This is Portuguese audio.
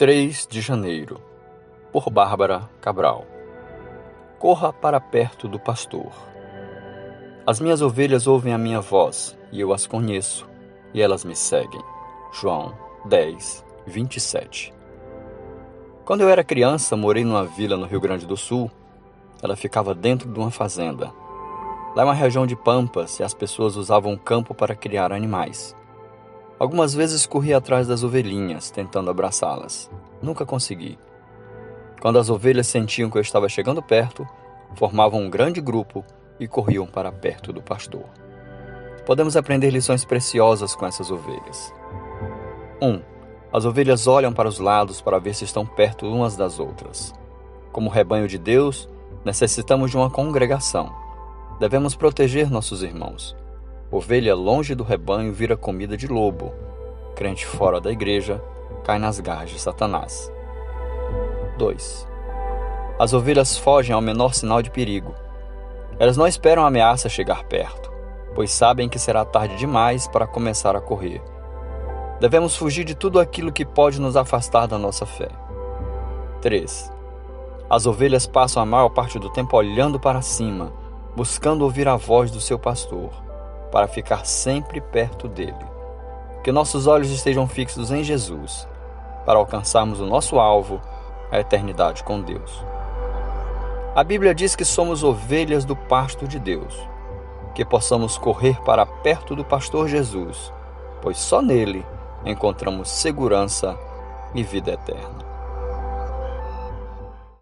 3 de janeiro, por Bárbara Cabral. Corra para perto do pastor. As minhas ovelhas ouvem a minha voz, e eu as conheço, e elas me seguem. João 10, 27. Quando eu era criança, morei numa vila no Rio Grande do Sul. Ela ficava dentro de uma fazenda. Lá é uma região de pampas e as pessoas usavam o campo para criar animais. Algumas vezes corri atrás das ovelhinhas, tentando abraçá-las. Nunca consegui. Quando as ovelhas sentiam que eu estava chegando perto, formavam um grande grupo e corriam para perto do pastor. Podemos aprender lições preciosas com essas ovelhas. 1. Um, as ovelhas olham para os lados para ver se estão perto umas das outras. Como rebanho de Deus, necessitamos de uma congregação. Devemos proteger nossos irmãos. Ovelha longe do rebanho vira comida de lobo. Crente fora da igreja cai nas garras de Satanás. 2. As ovelhas fogem ao menor sinal de perigo. Elas não esperam a ameaça chegar perto, pois sabem que será tarde demais para começar a correr. Devemos fugir de tudo aquilo que pode nos afastar da nossa fé. 3. As ovelhas passam a maior parte do tempo olhando para cima, buscando ouvir a voz do seu pastor para ficar sempre perto dele. Que nossos olhos estejam fixos em Jesus, para alcançarmos o nosso alvo, a eternidade com Deus. A Bíblia diz que somos ovelhas do pasto de Deus, que possamos correr para perto do pastor Jesus, pois só nele encontramos segurança e vida eterna.